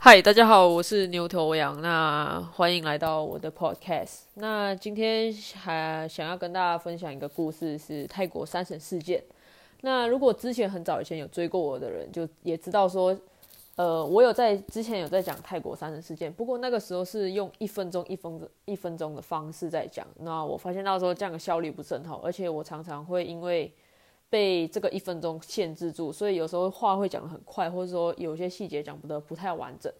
嗨，大家好，我是牛头羊，那欢迎来到我的 podcast。那今天还想要跟大家分享一个故事，是泰国三神事件。那如果之前很早以前有追过我的人，就也知道说，呃，我有在之前有在讲泰国三神事件，不过那个时候是用一分钟一分一分钟的方式在讲。那我发现到时候这样的效率不是很好，而且我常常会因为被这个一分钟限制住，所以有时候话会讲得很快，或者说有些细节讲不得不太完整。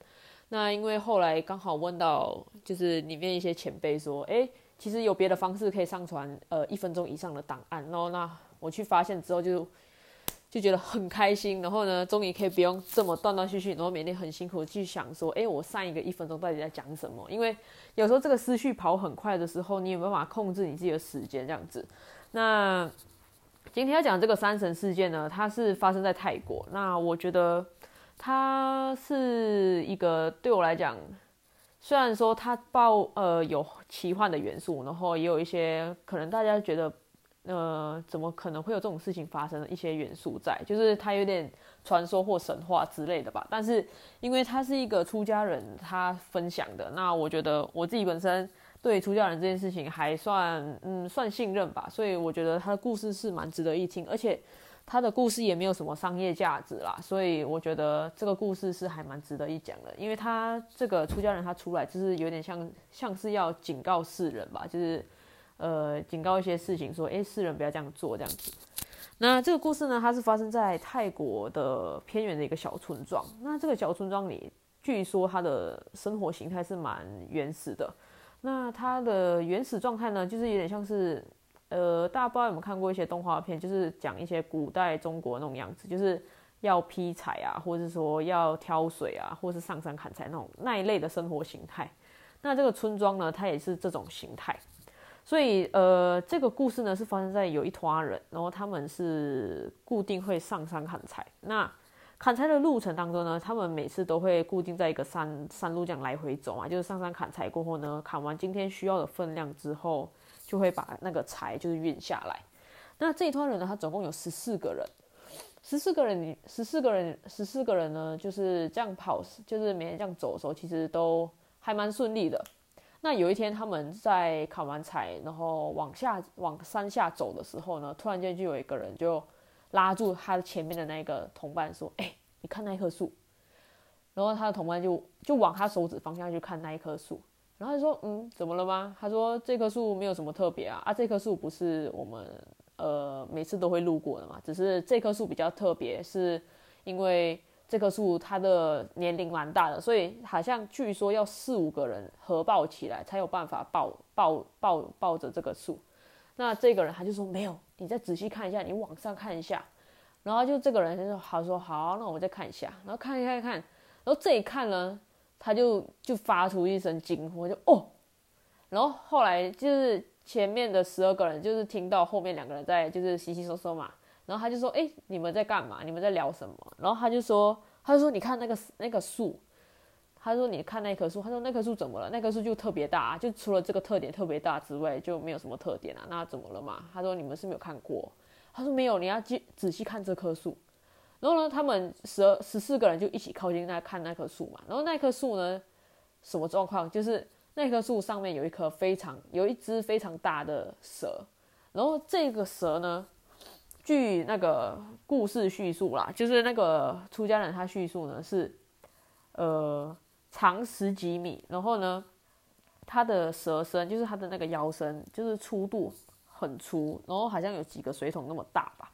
那因为后来刚好问到，就是里面一些前辈说，哎，其实有别的方式可以上传呃一分钟以上的档案。然后那我去发现之后，就就觉得很开心。然后呢，终于可以不用这么断断续续，然后每天很辛苦去想说，哎，我上一个一分钟到底在讲什么？因为有时候这个思绪跑很快的时候，你有没有办法控制你自己的时间？这样子，那。今天要讲这个三神事件呢，它是发生在泰国。那我觉得它是一个对我来讲，虽然说它包呃有奇幻的元素，然后也有一些可能大家觉得呃怎么可能会有这种事情发生的一些元素在，就是它有点传说或神话之类的吧。但是因为它是一个出家人他分享的，那我觉得我自己本身。对出家人这件事情还算嗯算信任吧，所以我觉得他的故事是蛮值得一听，而且他的故事也没有什么商业价值啦，所以我觉得这个故事是还蛮值得一讲的，因为他这个出家人他出来就是有点像像是要警告世人吧，就是呃警告一些事情，说哎世人不要这样做这样子。那这个故事呢，它是发生在泰国的偏远的一个小村庄，那这个小村庄里据说它的生活形态是蛮原始的。那它的原始状态呢，就是有点像是，呃，大家不知道有没有看过一些动画片，就是讲一些古代中国那种样子，就是要劈柴啊，或者是说要挑水啊，或是上山砍柴那种那一类的生活形态。那这个村庄呢，它也是这种形态。所以，呃，这个故事呢是发生在有一团人，然后他们是固定会上山砍柴。那砍柴的路程当中呢，他们每次都会固定在一个山山路这样来回走啊，就是上山砍柴过后呢，砍完今天需要的分量之后，就会把那个柴就是运下来。那这一团人呢，他总共有十四个人，十四个人，十四个人，十四个人呢，就是这样跑，就是每天这样走的时候，其实都还蛮顺利的。那有一天他们在砍完柴，然后往下往山下走的时候呢，突然间就有一个人就。拉住他前面的那个同伴说：“哎，你看那棵树。”然后他的同伴就就往他手指方向去看那一棵树，然后就说：“嗯，怎么了吗？”他说：“这棵树没有什么特别啊，啊，这棵树不是我们呃每次都会路过的嘛，只是这棵树比较特别，是因为这棵树它的年龄蛮大的，所以好像据说要四五个人合抱起来才有办法抱抱抱抱着这个树。那这个人他就说没有。”你再仔细看一下，你往上看一下，然后就这个人就说好说好，那我再看一下，然后看一看看，然后这一看呢，他就就发出一声惊呼，就哦，然后后来就是前面的十二个人就是听到后面两个人在就是稀稀嗦嗦嘛，然后他就说哎，你们在干嘛？你们在聊什么？然后他就说他就说你看那个那个树。他说：“你看那棵树。”他说：“那棵树怎么了？那棵树就特别大，就除了这个特点特别大之外，就没有什么特点啊。那怎么了嘛？”他说：“你们是没有看过。”他说：“没有，你要仔仔细看这棵树。”然后呢，他们十二十四个人就一起靠近那看那棵树嘛。然后那棵树呢，什么状况？就是那棵树上面有一颗非常有一只非常大的蛇。然后这个蛇呢，据那个故事叙述啦，就是那个出家人他叙述呢是，呃。长十几米，然后呢，它的蛇身就是它的那个腰身，就是粗度很粗，然后好像有几个水桶那么大吧。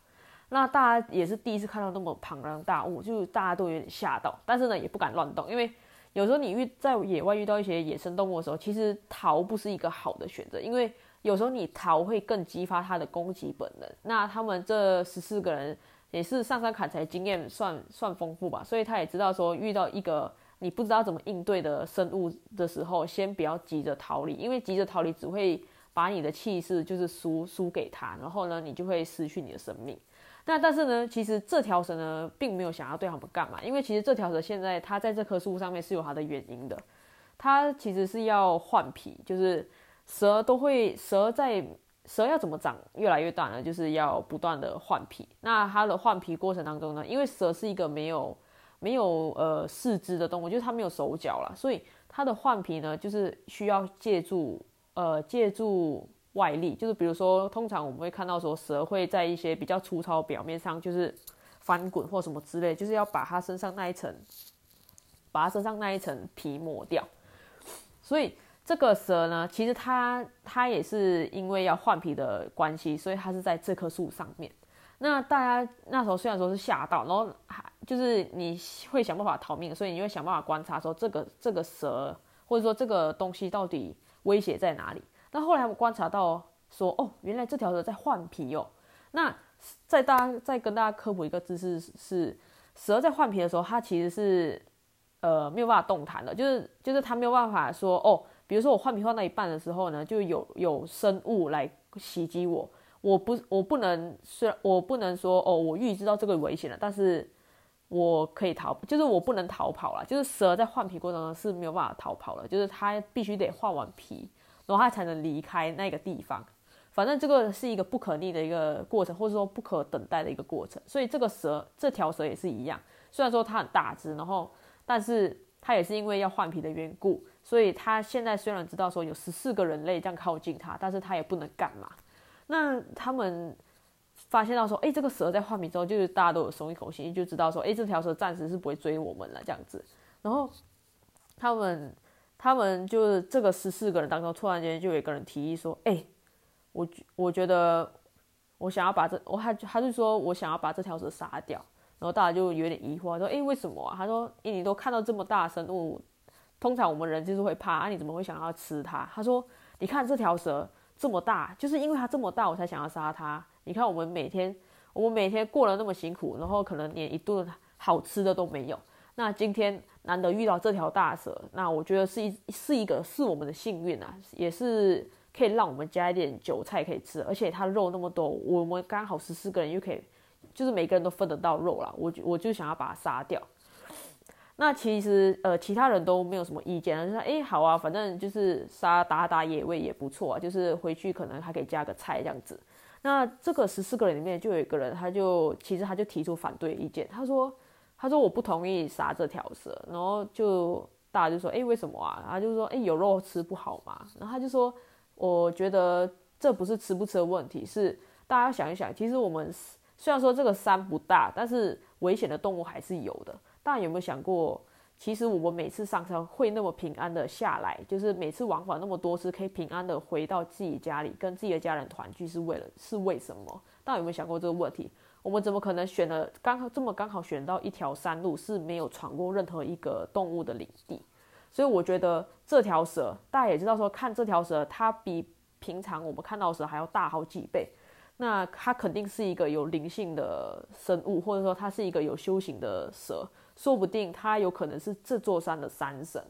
那大家也是第一次看到那么庞然大物，就大家都有点吓到，但是呢也不敢乱动，因为有时候你遇在野外遇到一些野生动物的时候，其实逃不是一个好的选择，因为有时候你逃会更激发它的攻击本能。那他们这十四个人也是上山砍柴经验算算丰富吧，所以他也知道说遇到一个。你不知道怎么应对的生物的时候，先不要急着逃离，因为急着逃离只会把你的气势就是输输给他，然后呢，你就会失去你的生命。那但是呢，其实这条蛇呢，并没有想要对他们干嘛，因为其实这条蛇现在它在这棵树上面是有它的原因的，它其实是要换皮，就是蛇都会蛇在蛇要怎么长越来越大呢？就是要 不断的换皮。那它的换皮过程当中呢，因为蛇是一个没有。没有呃四肢的动物，就是它没有手脚啦，所以它的换皮呢，就是需要借助呃借助外力，就是比如说，通常我们会看到说蛇会在一些比较粗糙表面上就是翻滚或什么之类，就是要把它身上那一层，把它身上那一层皮抹掉。所以这个蛇呢，其实它它也是因为要换皮的关系，所以它是在这棵树上面。那大家那时候虽然说是吓到，然后还就是你会想办法逃命，所以你会想办法观察说这个这个蛇或者说这个东西到底威胁在哪里。那后来他们观察到说，哦，原来这条蛇在换皮哦。那在大家再跟大家科普一个知识是，蛇在换皮的时候，它其实是呃没有办法动弹的，就是就是它没有办法说哦，比如说我换皮换到一半的时候呢，就有有生物来袭击我。我不，我不能，虽然我不能说哦，我预知到这个危险了，但是我可以逃，就是我不能逃跑了。就是蛇在换皮过程中是没有办法逃跑了，就是它必须得换完皮，然后它才能离开那个地方。反正这个是一个不可逆的一个过程，或者说不可等待的一个过程。所以这个蛇，这条蛇也是一样，虽然说它很大只，然后，但是它也是因为要换皮的缘故，所以它现在虽然知道说有十四个人类这样靠近它，但是它也不能干嘛。那他们发现到说，哎，这个蛇在换皮之后，就是大家都有松一口气，就知道说，哎，这条蛇暂时是不会追我们了这样子。然后他们他们就是这个十四个人当中，突然间就有一个人提议说，哎，我我觉得我想要把这，我还他就说我想要把这条蛇杀掉。然后大家就有点疑惑，说，哎，为什么啊？他说，哎，你都看到这么大生物，通常我们人就是会怕，啊，你怎么会想要吃它？他说，你看这条蛇。这么大，就是因为它这么大，我才想要杀它。你看，我们每天，我们每天过了那么辛苦，然后可能连一顿好吃的都没有。那今天难得遇到这条大蛇，那我觉得是一是一个是我们的幸运啊，也是可以让我们加一点韭菜可以吃，而且它肉那么多，我们刚好十四个人又可以，就是每个人都分得到肉啦。我我就想要把它杀掉。那其实呃，其他人都没有什么意见，就说哎，好啊，反正就是杀打打野味也不错啊，就是回去可能还可以加个菜这样子。那这个十四个人里面就有一个人，他就其实他就提出反对意见，他说他说我不同意杀这条蛇，然后就大家就说哎，为什么啊？他就说哎，有肉吃不好嘛。然后他就说，我觉得这不是吃不吃的问题，是大家想一想，其实我们虽然说这个山不大，但是危险的动物还是有的。大家有没有想过，其实我们每次上山会那么平安的下来，就是每次往返那么多次，可以平安的回到自己家里，跟自己的家人团聚，是为了是为什么？大家有没有想过这个问题？我们怎么可能选了刚好这么刚好选到一条山路，是没有闯过任何一个动物的领地？所以我觉得这条蛇，大家也知道说，看这条蛇，它比平常我们看到蛇还要大好几倍。那它肯定是一个有灵性的生物，或者说它是一个有修行的蛇。说不定他有可能是这座山的山神，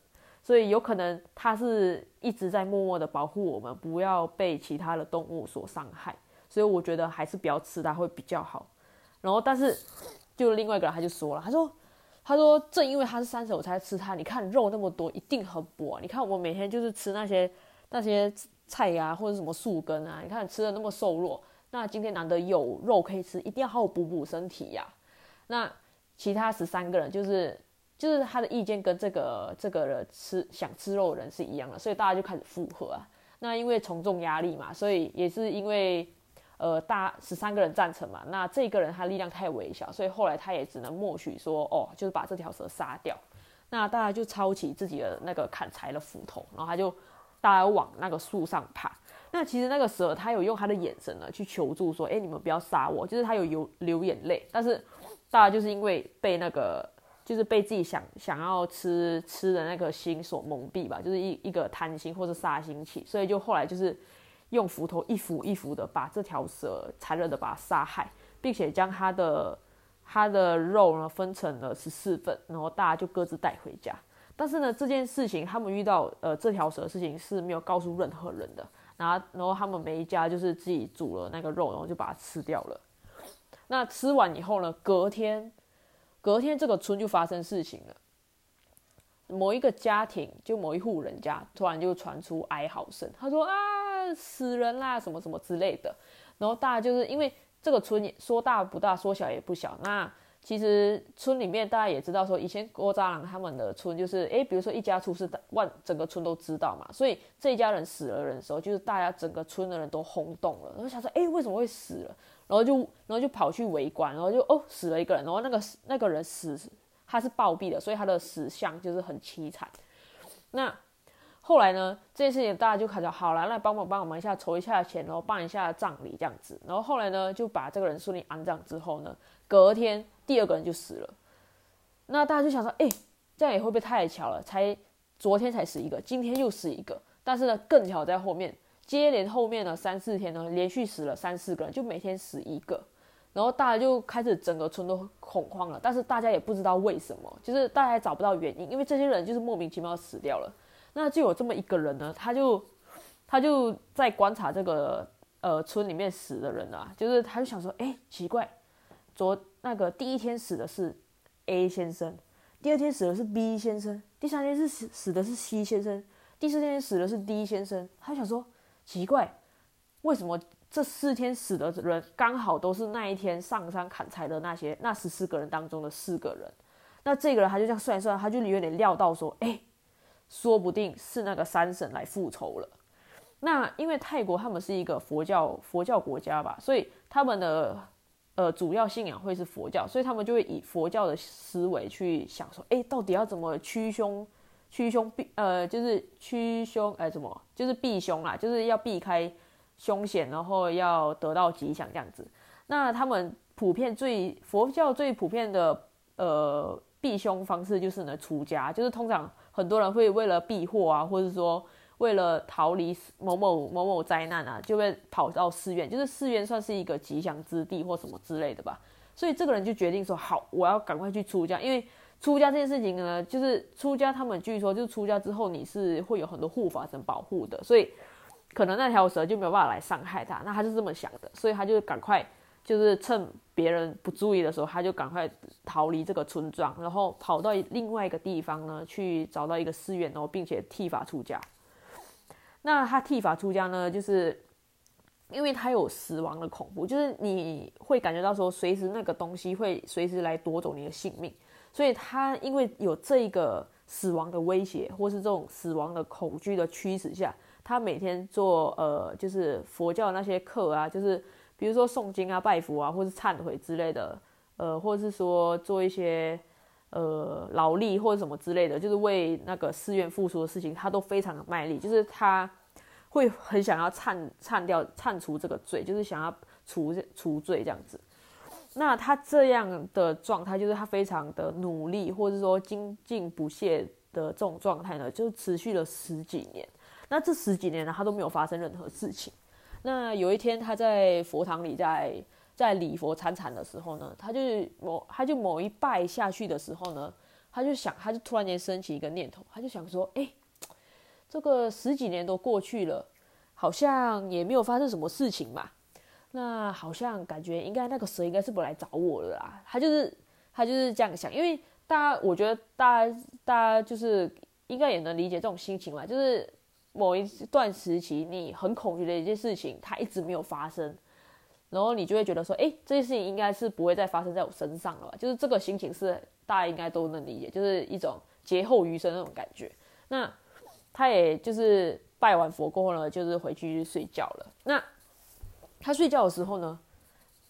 所以有可能他是一直在默默的保护我们，不要被其他的动物所伤害。所以我觉得还是不要吃它会比较好。然后，但是就另外一个人他就说了，他说，他说正因为他是山神，我才吃它。你看肉那么多，一定很补。你看我每天就是吃那些那些菜呀，或者什么树根啊，你看吃的那么瘦弱。那今天难得有肉可以吃，一定要好好补补身体呀。那。其他十三个人就是就是他的意见跟这个这个人吃想吃肉的人是一样的，所以大家就开始附和啊。那因为从众压力嘛，所以也是因为呃大十三个人赞成嘛，那这个人他力量太微小，所以后来他也只能默许说哦，就是把这条蛇杀掉。那大家就抄起自己的那个砍柴的斧头，然后他就大家往那个树上爬。那其实那个蛇他有用他的眼神呢去求助说，哎，你们不要杀我，就是他有流流眼泪，但是。大家就是因为被那个，就是被自己想想要吃吃的那个心所蒙蔽吧，就是一一个贪心或者杀心起，所以就后来就是用斧头一斧一斧的把这条蛇残忍的把它杀害，并且将它的它的肉呢分成了十四份，然后大家就各自带回家。但是呢，这件事情他们遇到呃这条蛇的事情是没有告诉任何人的，然后然后他们每一家就是自己煮了那个肉，然后就把它吃掉了。那吃完以后呢？隔天，隔天这个村就发生事情了。某一个家庭，就某一户人家，突然就传出哀嚎声。他说：“啊，死人啦，什么什么之类的。”然后大家就是因为这个村说大不大，说小也不小。那其实村里面大家也知道，说以前郭扎郎他们的村就是，诶，比如说一家出事，万整个村都知道嘛，所以这一家人死了人的时候，就是大家整个村的人都轰动了，然后想说，诶，为什么会死了？然后就然后就跑去围观，然后就哦死了一个人，然后那个那个人死他是暴毙的，所以他的死相就是很凄惨。那后来呢，这件事情大家就开始好了，那帮忙帮我们一下筹一下钱，然后办一下葬礼这样子。然后后来呢，就把这个人顺利安葬之后呢，隔天。第二个人就死了，那大家就想说，哎，这样也会不会太巧了？才昨天才死一个，今天又死一个，但是呢，更巧在后面，接连后面呢三四天呢，连续死了三四个人，就每天死一个，然后大家就开始整个村都恐慌了，但是大家也不知道为什么，就是大家也找不到原因，因为这些人就是莫名其妙死掉了。那就有这么一个人呢，他就他就在观察这个呃村里面死的人啊，就是他就想说，哎，奇怪。昨那个第一天死的是 A 先生，第二天死的是 B 先生，第三天是死死的是 C 先生，第四天死的是 D 先生。他想说奇怪，为什么这四天死的人刚好都是那一天上山砍柴的那些那十四个人当中的四个人？那这个人他就这样算一算，他就有点料到说，哎，说不定是那个山神来复仇了。那因为泰国他们是一个佛教佛教国家吧，所以他们的。呃，主要信仰会是佛教，所以他们就会以佛教的思维去想说，哎，到底要怎么驱凶、驱凶避呃，就是驱凶哎，怎么就是避凶啦，就是要避开凶险，然后要得到吉祥这样子。那他们普遍最佛教最普遍的呃避凶方式就是呢出家，就是通常很多人会为了避祸啊，或者说。为了逃离某某某某灾难啊，就会跑到寺院，就是寺院算是一个吉祥之地或什么之类的吧。所以这个人就决定说：好，我要赶快去出家，因为出家这件事情呢，就是出家，他们据说就是出家之后你是会有很多护法神保护的，所以可能那条蛇就没有办法来伤害他。那他是这么想的，所以他就赶快就是趁别人不注意的时候，他就赶快逃离这个村庄，然后跑到另外一个地方呢，去找到一个寺院，然后并且剃发出家。那他剃发出家呢，就是因为他有死亡的恐怖，就是你会感觉到说，随时那个东西会随时来夺走你的性命，所以他因为有这个死亡的威胁，或是这种死亡的恐惧的驱使下，他每天做呃，就是佛教那些课啊，就是比如说诵经啊、拜佛啊，或是忏悔之类的，呃，或者是说做一些。呃，劳力或者什么之类的，就是为那个寺院付出的事情，他都非常的卖力。就是他会很想要忏忏掉、忏除这个罪，就是想要除除罪这样子。那他这样的状态，就是他非常的努力，或者说精进不懈的这种状态呢，就持续了十几年。那这十几年呢，他都没有发生任何事情。那有一天，他在佛堂里在。在礼佛参禅的时候呢，他就是某他就某一拜下去的时候呢，他就想，他就突然间升起一个念头，他就想说，哎，这个十几年都过去了，好像也没有发生什么事情嘛，那好像感觉应该那个蛇应该是不来找我了啦。他就是他就是这样想，因为大家我觉得大家大家就是应该也能理解这种心情嘛，就是某一段时期你很恐惧的一件事情，它一直没有发生。然后你就会觉得说，哎，这件事情应该是不会再发生在我身上了吧？就是这个心情是大家应该都能理解，就是一种劫后余生那种感觉。那他也就是拜完佛过后呢，就是回去睡觉了。那他睡觉的时候呢，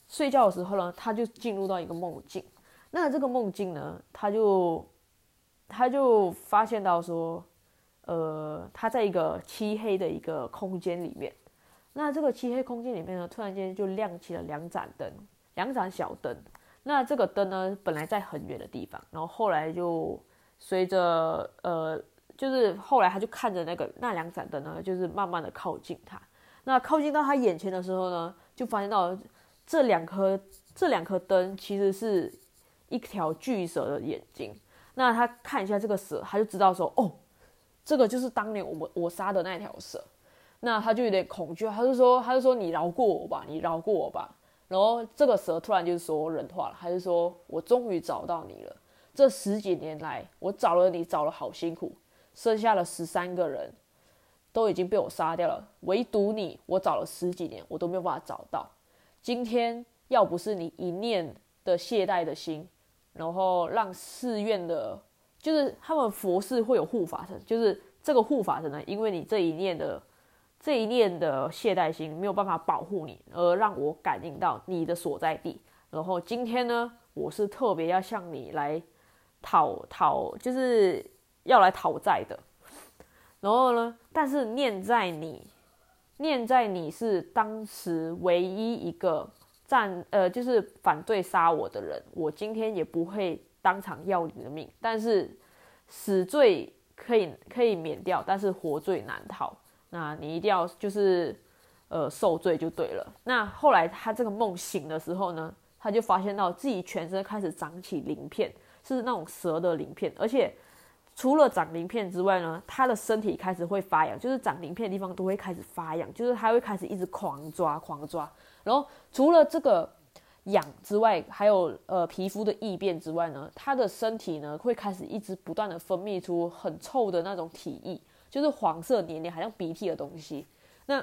睡觉的时候呢，他就进入到一个梦境。那这个梦境呢，他就他就发现到说，呃，他在一个漆黑的一个空间里面。那这个漆黑空间里面呢，突然间就亮起了两盏灯，两盏小灯。那这个灯呢，本来在很远的地方，然后后来就随着呃，就是后来他就看着那个那两盏灯呢，就是慢慢的靠近他。那靠近到他眼前的时候呢，就发现到这两颗这两颗灯其实是一条巨蛇的眼睛。那他看一下这个蛇，他就知道说，哦，这个就是当年我们我杀的那条蛇。那他就有点恐惧，他就说，他就说你饶过我吧，你饶过我吧。然后这个蛇突然就说人话了，他就说我终于找到你了。这十几年来，我找了你找了好辛苦，剩下了十三个人都已经被我杀掉了，唯独你，我找了十几年，我都没有办法找到。今天要不是你一念的懈怠的心，然后让寺院的，就是他们佛寺会有护法神，就是这个护法神呢，因为你这一念的这一念的懈怠心没有办法保护你，而让我感应到你的所在地。然后今天呢，我是特别要向你来讨讨，就是要来讨债的。然后呢，但是念在你，念在你是当时唯一一个。站呃，就是反对杀我的人，我今天也不会当场要你的命。但是死罪可以可以免掉，但是活罪难逃。那你一定要就是呃受罪就对了。那后来他这个梦醒的时候呢，他就发现到自己全身开始长起鳞片，是那种蛇的鳞片，而且除了长鳞片之外呢，它的身体开始会发痒，就是长鳞片的地方都会开始发痒，就是它会开始一直狂抓狂抓。然后除了这个痒之外，还有呃皮肤的异变之外呢，它的身体呢会开始一直不断的分泌出很臭的那种体液，就是黄色黏黏，好像鼻涕的东西。那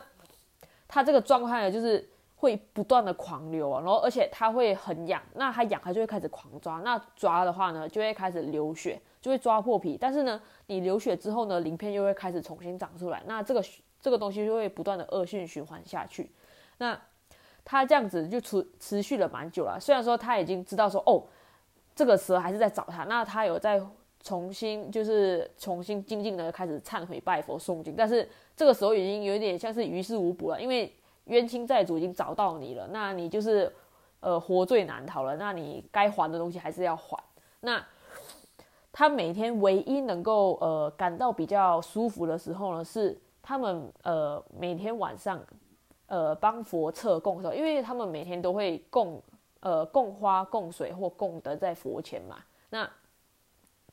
它这个状态呢，就是会不断的狂流啊，然后而且它会很痒，那它痒它就会开始狂抓，那抓的话呢就会开始流血，就会抓破皮。但是呢，你流血之后呢，鳞片又会开始重新长出来，那这个这个东西就会不断的恶性循环下去。那他这样子就持持续了蛮久了，虽然说他已经知道说哦，这个蛇还是在找他，那他有在重新就是重新静静的开始忏悔拜佛诵经，但是这个时候已经有点像是于事无补了，因为冤亲债主已经找到你了，那你就是呃活罪难逃了，那你该还的东西还是要还。那他每天唯一能够呃感到比较舒服的时候呢，是他们呃每天晚上。呃，帮佛测供候，因为他们每天都会供，呃，供花、供水或供德在佛前嘛。那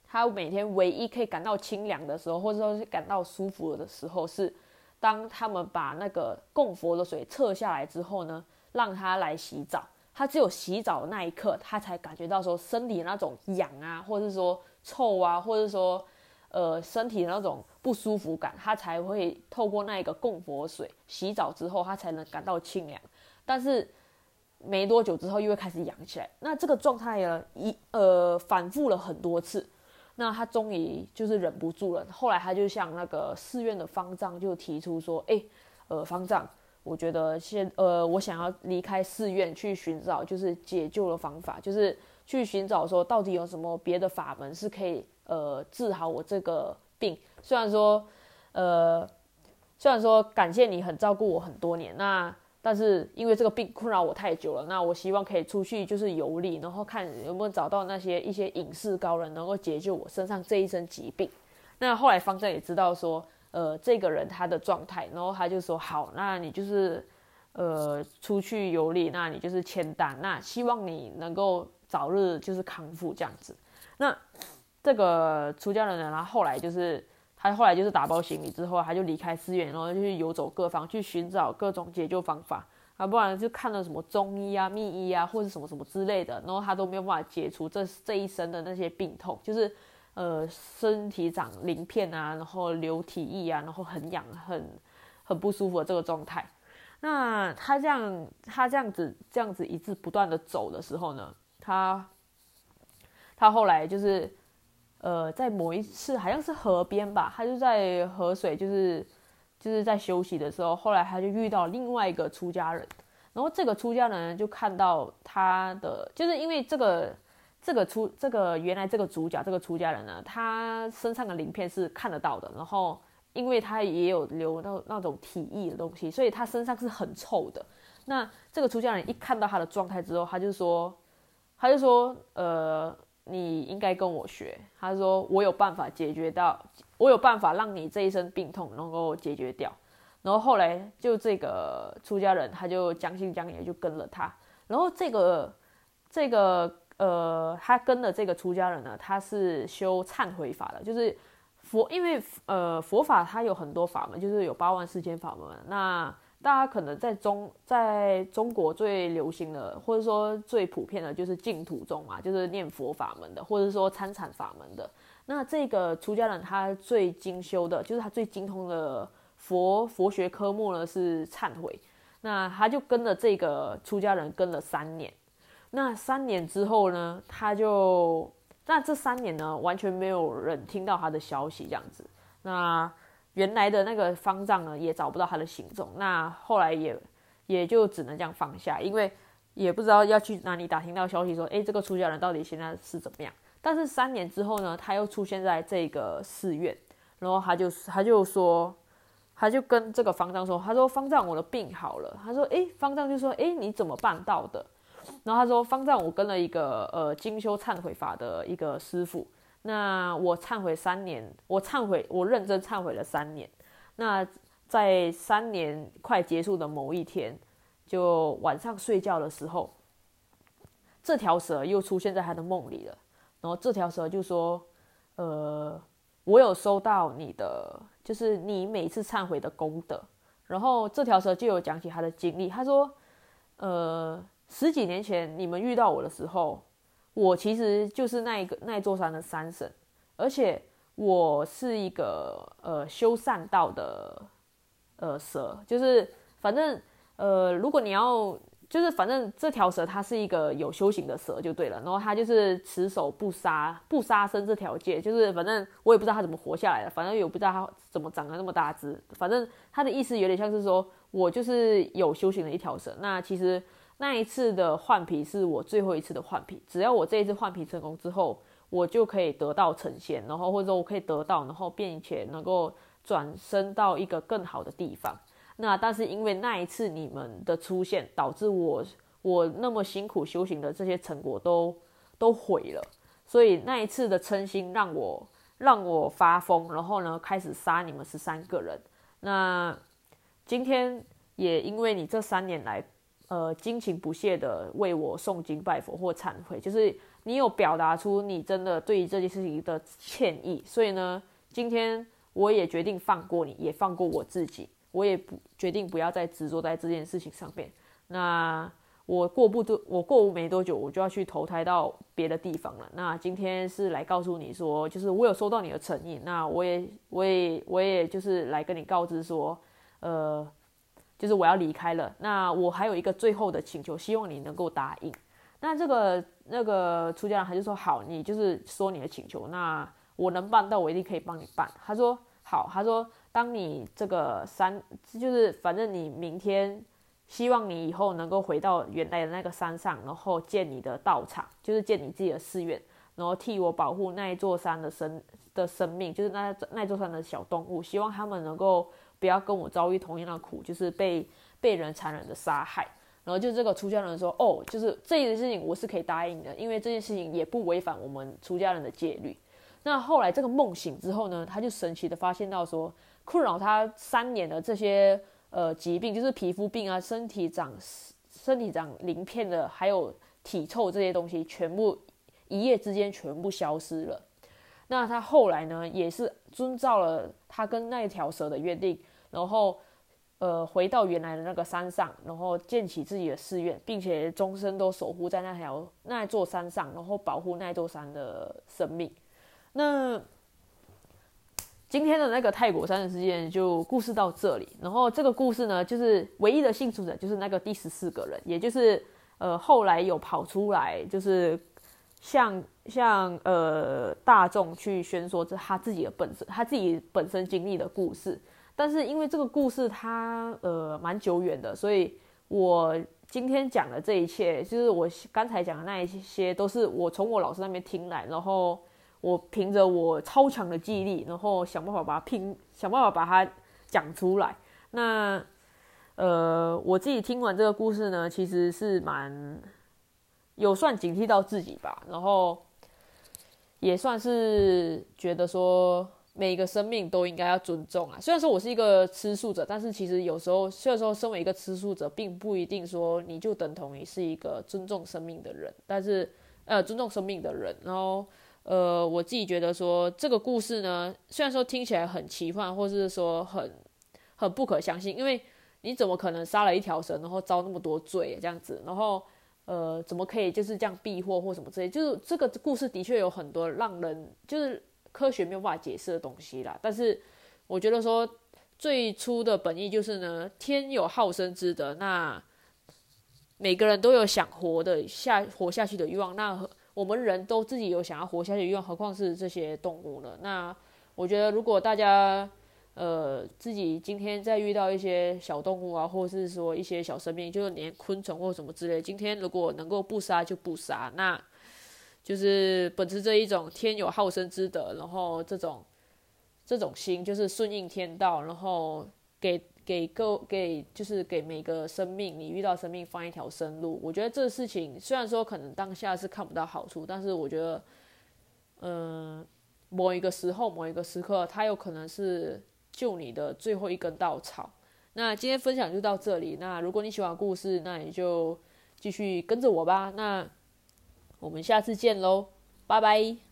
他每天唯一可以感到清凉的时候，或者说是感到舒服的时候，是当他们把那个供佛的水撤下来之后呢，让他来洗澡。他只有洗澡的那一刻，他才感觉到说身体那种痒啊，或者是说臭啊，或者说。呃，身体的那种不舒服感，他才会透过那一个供佛水洗澡之后，他才能感到清凉。但是没多久之后，又会开始痒起来。那这个状态呢，一呃反复了很多次。那他终于就是忍不住了。后来他就向那个寺院的方丈就提出说：“哎，呃，方丈，我觉得现呃，我想要离开寺院去寻找就是解救的方法，就是去寻找说到底有什么别的法门是可以。”呃，治好我这个病。虽然说，呃，虽然说感谢你很照顾我很多年，那但是因为这个病困扰我太久了，那我希望可以出去就是游历，然后看有没有找到那些一些隐士高人能够解救我身上这一身疾病。那后来方丈也知道说，呃，这个人他的状态，然后他就说好，那你就是呃出去游历，那你就是签单，那希望你能够早日就是康复这样子。那。这个出家人呢，他后来就是他后来就是打包行李之后，他就离开寺院，然后就去游走各方，去寻找各种解救方法啊，不然就看了什么中医啊、秘医啊，或者什么什么之类的，然后他都没有办法解除这这一生的那些病痛，就是呃身体长鳞片啊，然后流体液啊，然后很痒、很很不舒服的这个状态。那他这样他这样子这样子一直不断的走的时候呢，他他后来就是。呃，在某一次好像是河边吧，他就在河水，就是就是在休息的时候，后来他就遇到另外一个出家人，然后这个出家人就看到他的，就是因为这个这个出这个原来这个主角这个出家人呢，他身上的鳞片是看得到的，然后因为他也有留那那种体液的东西，所以他身上是很臭的。那这个出家人一看到他的状态之后，他就说，他就说，呃。你应该跟我学。他说我有办法解决到，我有办法让你这一身病痛能够解决掉。然后后来就这个出家人他就将信将疑就跟了他。然后这个这个呃，他跟的这个出家人呢，他是修忏悔法的，就是佛，因为呃佛法它有很多法门，就是有八万四千法门。那大家可能在中在中国最流行的，或者说最普遍的，就是净土宗嘛，就是念佛法门的，或者说参禅法门的。那这个出家人他最精修的，就是他最精通的佛佛学科目呢是忏悔。那他就跟了这个出家人跟了三年，那三年之后呢，他就那这三年呢，完全没有人听到他的消息，这样子。那原来的那个方丈呢，也找不到他的行踪。那后来也也就只能这样放下，因为也不知道要去哪里打听到消息，说，诶，这个出家人到底现在是怎么样？但是三年之后呢，他又出现在这个寺院，然后他就他就说，他就跟这个方丈说，他说方丈，我的病好了。他说，诶，方丈就说，诶，你怎么办到的？然后他说，方丈，我跟了一个呃精修忏悔法的一个师傅。那我忏悔三年，我忏悔，我认真忏悔了三年。那在三年快结束的某一天，就晚上睡觉的时候，这条蛇又出现在他的梦里了。然后这条蛇就说：“呃，我有收到你的，就是你每次忏悔的功德。”然后这条蛇就有讲起他的经历，他说：“呃，十几年前你们遇到我的时候。”我其实就是那一个那座山的山神，而且我是一个呃修善道的呃蛇，就是反正呃如果你要就是反正这条蛇它是一个有修行的蛇就对了，然后它就是持守不杀不杀生这条戒，就是反正我也不知道它怎么活下来的，反正也不知道它怎么长得那么大只，反正它的意思有点像是说我就是有修行的一条蛇，那其实。那一次的换皮是我最后一次的换皮，只要我这一次换皮成功之后，我就可以得到成仙，然后或者我可以得到，然后并且能够转生到一个更好的地方。那但是因为那一次你们的出现，导致我我那么辛苦修行的这些成果都都毁了，所以那一次的嗔心让我让我发疯，然后呢开始杀你们十三个人。那今天也因为你这三年来。呃，精勤不懈的为我诵经拜佛或忏悔，就是你有表达出你真的对于这件事情的歉意，所以呢，今天我也决定放过你，也放过我自己，我也不决定不要再执着在这件事情上面。那我过不多，我过没多久，我就要去投胎到别的地方了。那今天是来告诉你说，就是我有收到你的诚意，那我也，我也，我也就是来跟你告知说，呃。就是我要离开了，那我还有一个最后的请求，希望你能够答应。那这个那个出家人他就说好，你就是说你的请求，那我能办到，我一定可以帮你办。他说好，他说当你这个山，就是反正你明天，希望你以后能够回到原来的那个山上，然后建你的道场，就是建你自己的寺院，然后替我保护那一座山的生的生命，就是那那座山的小动物，希望他们能够。不要跟我遭遇同样的苦，就是被被人残忍的杀害。然后就这个出家人说：“哦，就是这件事情我是可以答应的，因为这件事情也不违反我们出家人的戒律。”那后来这个梦醒之后呢，他就神奇的发现到说，困扰他三年的这些呃疾病，就是皮肤病啊、身体长身体长鳞片的，还有体臭这些东西，全部一夜之间全部消失了。那他后来呢，也是遵照了他跟那条蛇的约定，然后，呃，回到原来的那个山上，然后建起自己的寺院，并且终身都守护在那条那座山上，然后保护那座山的生命。那今天的那个泰国山的事件就故事到这里，然后这个故事呢，就是唯一的幸存者就是那个第十四个人，也就是呃后来有跑出来，就是。像向呃大众去宣说这他自己的本身他自己本身经历的故事，但是因为这个故事它呃蛮久远的，所以我今天讲的这一切，就是我刚才讲的那一些，都是我从我老师那边听来，然后我凭着我超强的记忆力，然后想办法把它拼，想办法把它讲出来。那呃我自己听完这个故事呢，其实是蛮。有算警惕到自己吧，然后也算是觉得说每一个生命都应该要尊重啊。虽然说我是一个吃素者，但是其实有时候，虽然说身为一个吃素者，并不一定说你就等同于是一个尊重生命的人。但是，呃，尊重生命的人，然后，呃，我自己觉得说这个故事呢，虽然说听起来很奇幻，或是说很很不可相信，因为你怎么可能杀了一条蛇，然后遭那么多罪这样子，然后。呃，怎么可以就是这样避祸或什么之类？就是这个故事的确有很多让人就是科学没有办法解释的东西啦。但是我觉得说最初的本意就是呢，天有好生之德，那每个人都有想活的下活下去的欲望，那我们人都自己有想要活下去的欲望，何况是这些动物呢？那我觉得，如果大家呃自己今天在遇到一些小动物啊，或者是说一些小生命，就是连昆虫或什么之类，今天如果能够不杀就不杀，那就是本着这一种天有好生之德，然后这种这种心就是顺应天道，然后给。给各给就是给每个生命，你遇到生命放一条生路。我觉得这事情虽然说可能当下是看不到好处，但是我觉得，嗯，某一个时候、某一个时刻，它有可能是救你的最后一根稻草。那今天分享就到这里。那如果你喜欢故事，那你就继续跟着我吧。那我们下次见喽，拜拜。